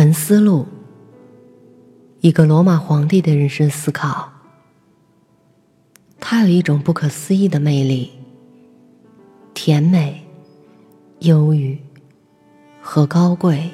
沉思录，一个罗马皇帝的人生思考。他有一种不可思议的魅力，甜美、忧郁和高贵。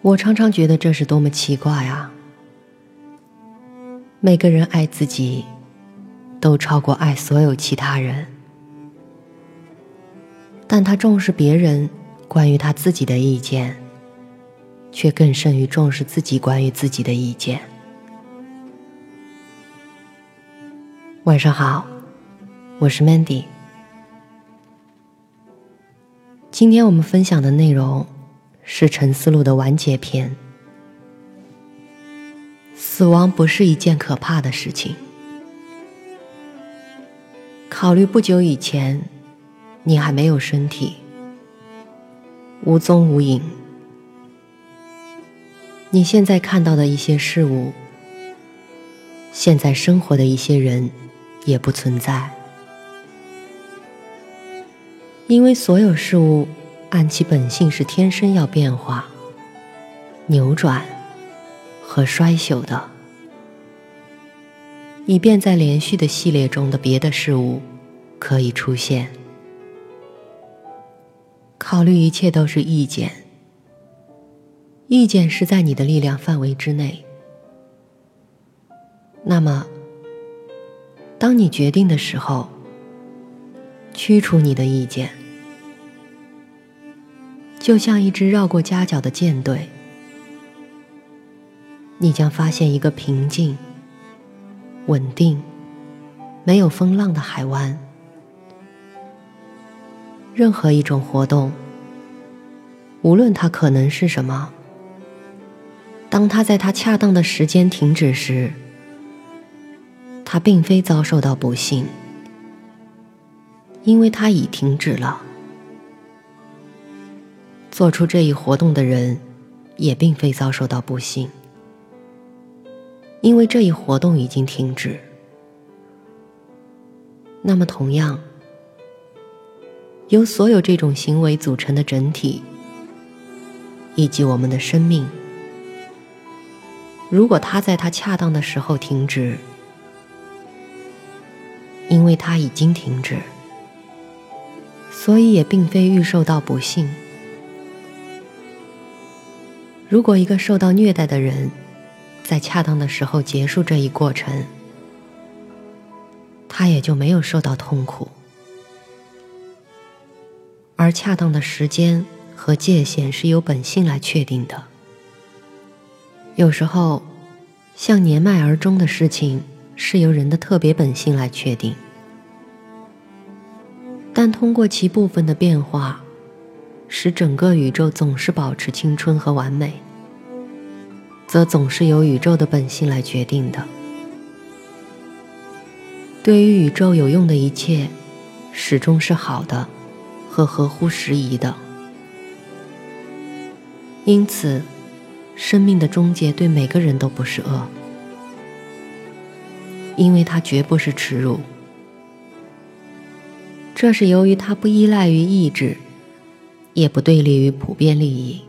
我常常觉得这是多么奇怪啊！每个人爱自己，都超过爱所有其他人，但他重视别人。关于他自己的意见，却更甚于重视自己关于自己的意见。晚上好，我是 Mandy。今天我们分享的内容是《沉思录》的完结篇。死亡不是一件可怕的事情。考虑不久以前，你还没有身体。无踪无影，你现在看到的一些事物，现在生活的一些人，也不存在，因为所有事物按其本性是天生要变化、扭转和衰朽的，以便在连续的系列中的别的事物可以出现。考虑一切都是意见，意见是在你的力量范围之内。那么，当你决定的时候，驱除你的意见，就像一支绕过夹角的舰队，你将发现一个平静、稳定、没有风浪的海湾。任何一种活动，无论它可能是什么，当它在它恰当的时间停止时，它并非遭受到不幸，因为它已停止了。做出这一活动的人，也并非遭受到不幸，因为这一活动已经停止。那么，同样。由所有这种行为组成的整体，以及我们的生命，如果它在它恰当的时候停止，因为它已经停止，所以也并非预受到不幸。如果一个受到虐待的人在恰当的时候结束这一过程，他也就没有受到痛苦。而恰当的时间和界限是由本性来确定的。有时候，像年迈而终的事情是由人的特别本性来确定，但通过其部分的变化，使整个宇宙总是保持青春和完美，则总是由宇宙的本性来决定的。对于宇宙有用的一切，始终是好的。和合乎时宜的，因此，生命的终结对每个人都不是恶，因为它绝不是耻辱。这是由于它不依赖于意志，也不对立于普遍利益，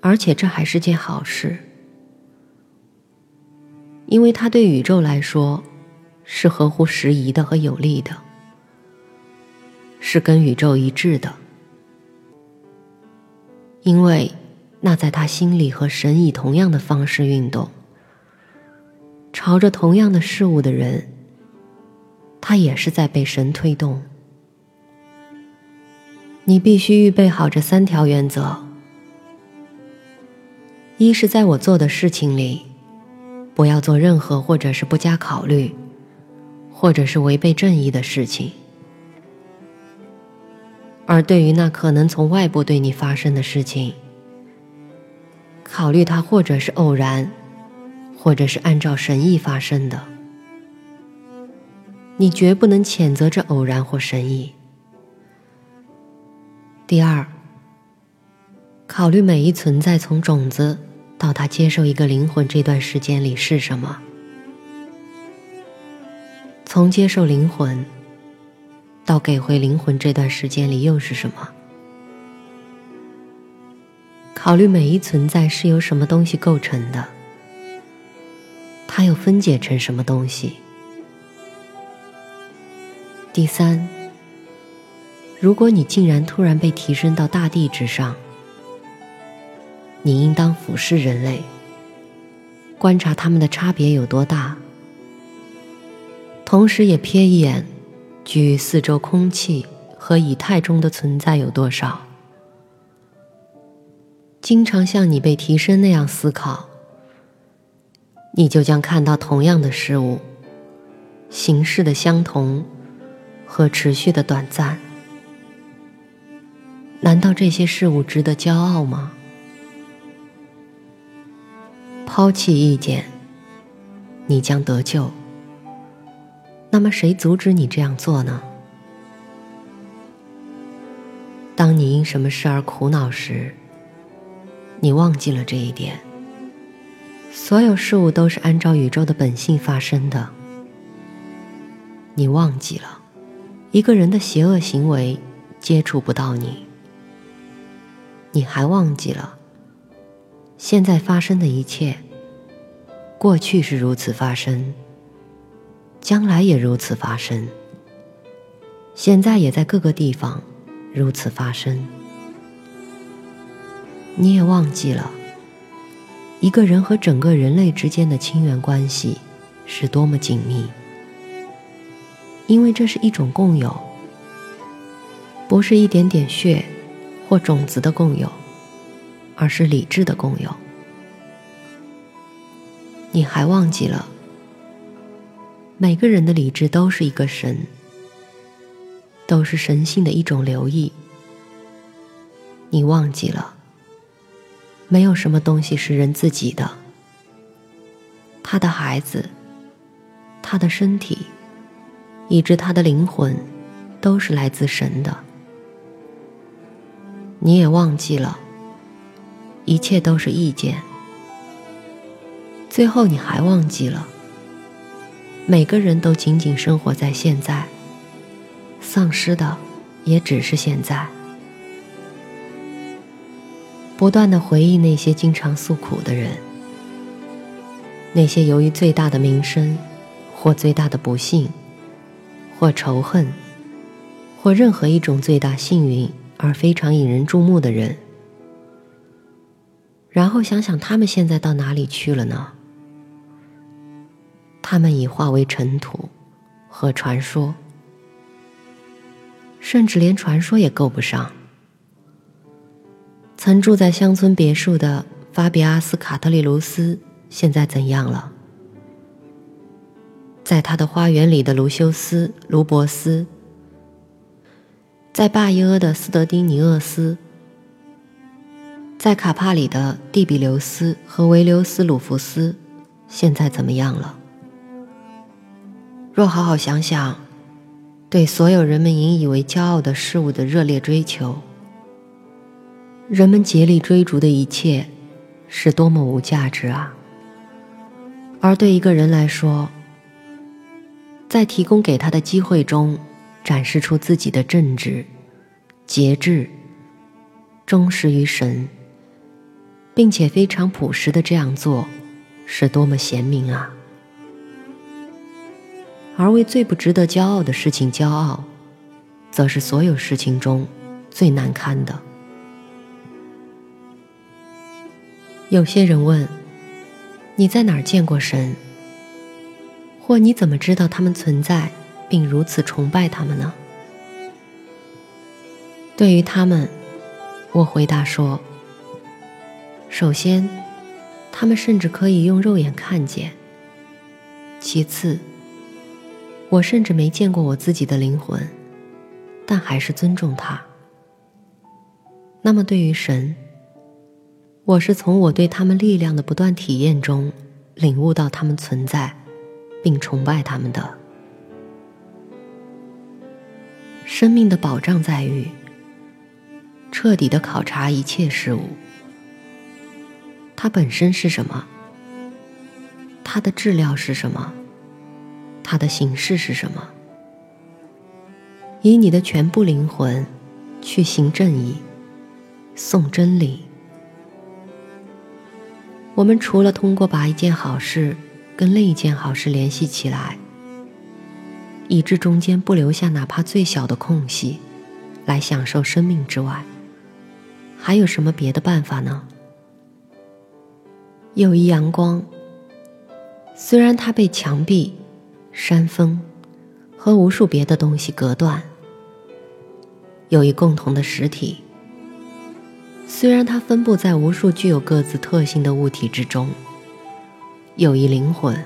而且这还是件好事，因为它对宇宙来说是合乎时宜的和有利的。是跟宇宙一致的，因为那在他心里和神以同样的方式运动，朝着同样的事物的人，他也是在被神推动。你必须预备好这三条原则：一是在我做的事情里，不要做任何或者是不加考虑，或者是违背正义的事情。而对于那可能从外部对你发生的事情，考虑它或者是偶然，或者是按照神意发生的，你绝不能谴责这偶然或神意。第二，考虑每一存在从种子到它接受一个灵魂这段时间里是什么，从接受灵魂。到给回灵魂这段时间里又是什么？考虑每一存在是由什么东西构成的，它又分解成什么东西。第三，如果你竟然突然被提升到大地之上，你应当俯视人类，观察他们的差别有多大，同时也瞥一眼，居四周空气和以太中的存在有多少。经常像你被提升那样思考，你就将看到同样的事物，形式的相同。和持续的短暂，难道这些事物值得骄傲吗？抛弃意见，你将得救。那么谁阻止你这样做呢？当你因什么事而苦恼时，你忘记了这一点。所有事物都是按照宇宙的本性发生的，你忘记了。一个人的邪恶行为接触不到你，你还忘记了现在发生的一切。过去是如此发生，将来也如此发生，现在也在各个地方如此发生。你也忘记了一个人和整个人类之间的亲缘关系是多么紧密。因为这是一种共有，不是一点点血或种子的共有，而是理智的共有。你还忘记了，每个人的理智都是一个神，都是神性的一种留意。你忘记了，没有什么东西是人自己的，他的孩子，他的身体。以致他的灵魂都是来自神的。你也忘记了，一切都是意见。最后你还忘记了，每个人都仅仅生活在现在，丧失的也只是现在。不断的回忆那些经常诉苦的人，那些由于最大的名声或最大的不幸。或仇恨，或任何一种最大幸运而非常引人注目的人，然后想想他们现在到哪里去了呢？他们已化为尘土和传说，甚至连传说也够不上。曾住在乡村别墅的法比阿斯·卡特利卢斯现在怎样了？在他的花园里的卢修斯·卢伯斯，在巴伊阿的斯德丁尼厄斯，在卡帕里的蒂比留斯和维留斯·鲁弗斯，现在怎么样了？若好好想想，对所有人们引以为骄傲的事物的热烈追求，人们竭力追逐的一切，是多么无价值啊！而对一个人来说，在提供给他的机会中，展示出自己的正直、节制、忠实于神，并且非常朴实的这样做，是多么贤明啊！而为最不值得骄傲的事情骄傲，则是所有事情中最难堪的。有些人问：“你在哪儿见过神？”或你怎么知道他们存在，并如此崇拜他们呢？对于他们，我回答说：首先，他们甚至可以用肉眼看见；其次，我甚至没见过我自己的灵魂，但还是尊重他。那么，对于神，我是从我对他们力量的不断体验中领悟到他们存在。并崇拜他们的生命的保障在于彻底的考察一切事物，它本身是什么，它的质料是什么，它的形式是什么，以你的全部灵魂去行正义、颂真理、我们除了通过把一件好事跟另一件好事联系起来，以致中间不留下哪怕最小的空隙，来享受生命之外，还有什么别的办法呢？有一阳光，虽然它被墙壁、山峰和无数别的东西隔断；有一共同的实体，虽然它分布在无数具有各自特性的物体之中；有一灵魂。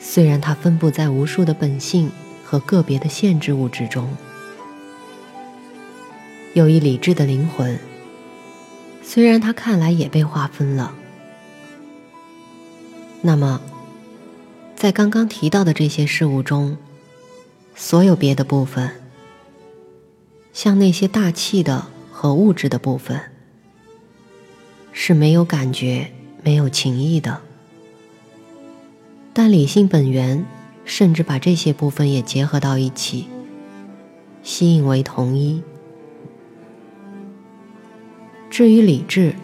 虽然它分布在无数的本性和个别的限制物之中，有一理智的灵魂。虽然它看来也被划分了，那么，在刚刚提到的这些事物中，所有别的部分，像那些大气的和物质的部分，是没有感觉、没有情意的。但理性本源甚至把这些部分也结合到一起，吸引为同一。至于理智，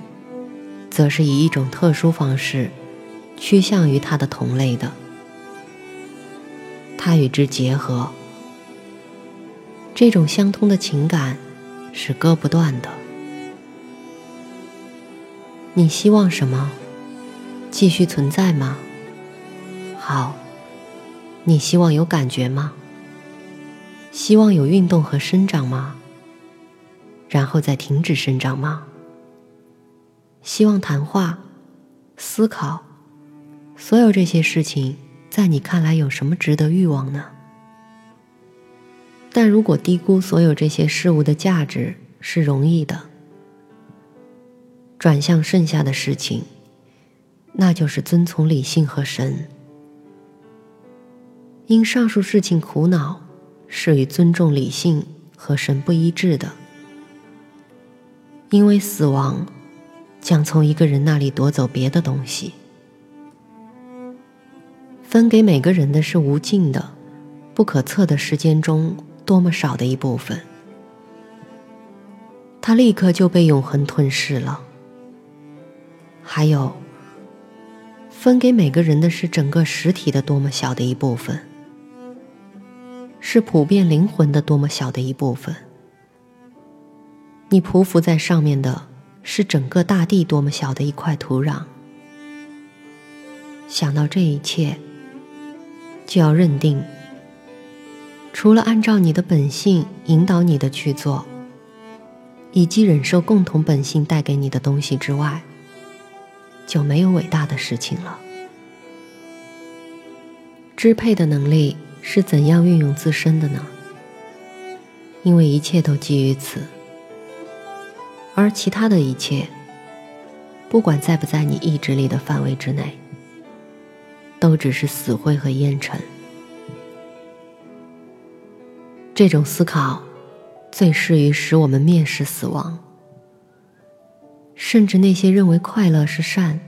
则是以一种特殊方式趋向于它的同类的，它与之结合，这种相通的情感是割不断的。你希望什么？继续存在吗？好，你希望有感觉吗？希望有运动和生长吗？然后再停止生长吗？希望谈话、思考，所有这些事情，在你看来有什么值得欲望呢？但如果低估所有这些事物的价值是容易的，转向剩下的事情，那就是遵从理性和神。因上述事情苦恼，是与尊重理性和神不一致的。因为死亡将从一个人那里夺走别的东西，分给每个人的是无尽的、不可测的时间中多么少的一部分，他立刻就被永恒吞噬了。还有，分给每个人的是整个实体的多么小的一部分。是普遍灵魂的多么小的一部分，你匍匐在上面的是整个大地多么小的一块土壤。想到这一切，就要认定，除了按照你的本性引导你的去做，以及忍受共同本性带给你的东西之外，就没有伟大的事情了。支配的能力。是怎样运用自身的呢？因为一切都基于此，而其他的一切，不管在不在你意志力的范围之内，都只是死灰和烟尘。这种思考，最适于使我们蔑视死亡，甚至那些认为快乐是善，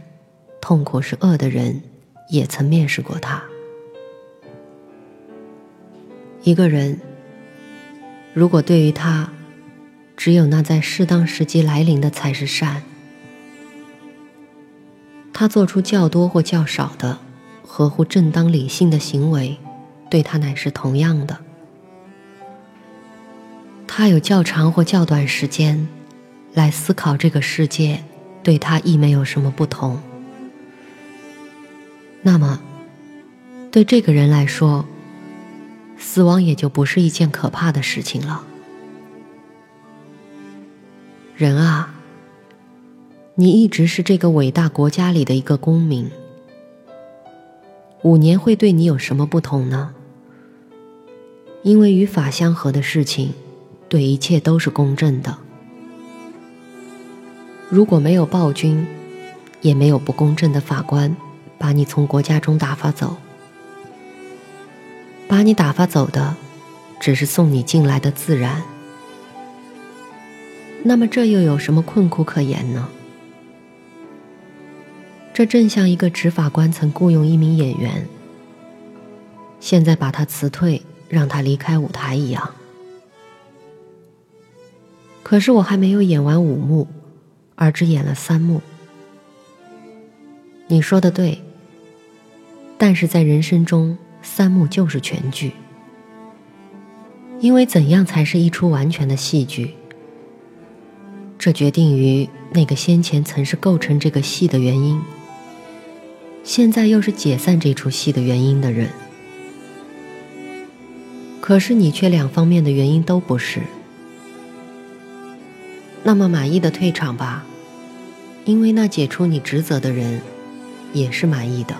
痛苦是恶的人，也曾蔑视过他。一个人，如果对于他，只有那在适当时机来临的才是善，他做出较多或较少的合乎正当理性的行为，对他乃是同样的。他有较长或较短时间来思考这个世界，对他亦没有什么不同。那么，对这个人来说，死亡也就不是一件可怕的事情了。人啊，你一直是这个伟大国家里的一个公民。五年会对你有什么不同呢？因为与法相合的事情，对一切都是公正的。如果没有暴君，也没有不公正的法官，把你从国家中打发走。把你打发走的，只是送你进来的自然。那么这又有什么困苦可言呢？这正像一个执法官曾雇佣一名演员，现在把他辞退，让他离开舞台一样。可是我还没有演完五幕，而只演了三幕。你说的对，但是在人生中，三幕就是全剧。因为怎样才是一出完全的戏剧？这决定于那个先前曾是构成这个戏的原因，现在又是解散这出戏的原因的人。可是你却两方面的原因都不是。那么满意的退场吧，因为那解除你职责的人也是满意的。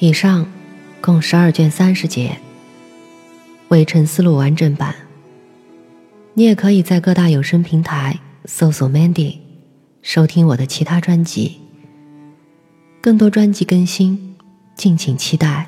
以上共十二卷三十节，微尘思路完整版。你也可以在各大有声平台搜索 Mandy，收听我的其他专辑。更多专辑更新，敬请期待。